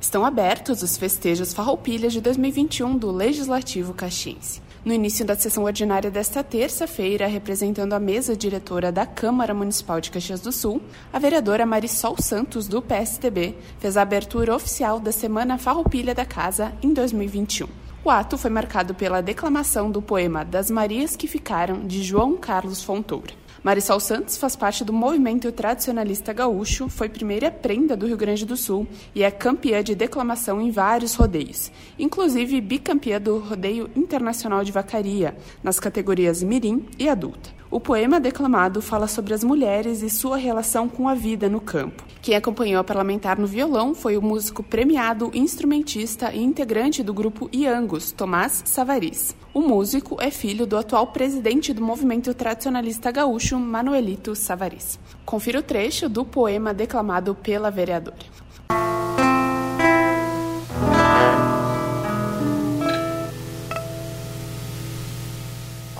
Estão abertos os festejos Farroupilha de 2021 do Legislativo Caxiense. No início da sessão ordinária desta terça-feira, representando a mesa diretora da Câmara Municipal de Caxias do Sul, a vereadora Marisol Santos, do PSDB, fez a abertura oficial da Semana Farroupilha da Casa em 2021. O ato foi marcado pela declamação do poema Das Marias que Ficaram, de João Carlos Fontoura. Marisol Santos faz parte do movimento tradicionalista gaúcho, foi primeira prenda do Rio Grande do Sul e é campeã de declamação em vários rodeios, inclusive bicampeã do Rodeio Internacional de Vacaria, nas categorias Mirim e Adulta. O poema declamado fala sobre as mulheres e sua relação com a vida no campo. Quem acompanhou a parlamentar no violão foi o músico premiado, instrumentista e integrante do grupo Iangos, Tomás Savaris. O músico é filho do atual presidente do movimento tradicionalista gaúcho, Manuelito Savaris. Confira o trecho do poema declamado pela vereadora.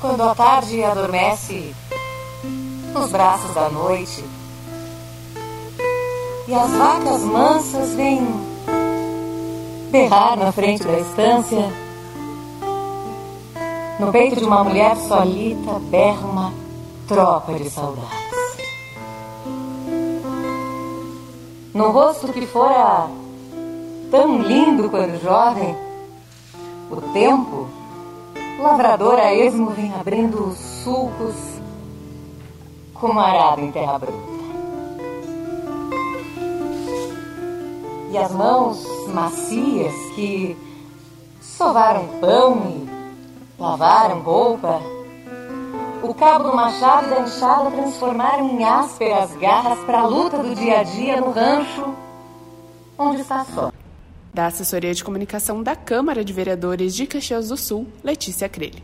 Quando a tarde adormece nos braços da noite e as vacas mansas vêm berrar na frente da estância, no peito de uma mulher solita berra uma tropa de saudades. No rosto que fora tão lindo quando jovem, o tempo lavrador a esmo vem abrindo os sulcos como arado em terra bruta. E as mãos macias que sovaram pão e lavaram roupa, o cabo do machado e da enxada transformaram em ásperas garras para a luta do dia a dia no rancho onde está só da Assessoria de Comunicação da Câmara de Vereadores de Caxias do Sul, Letícia Crelli.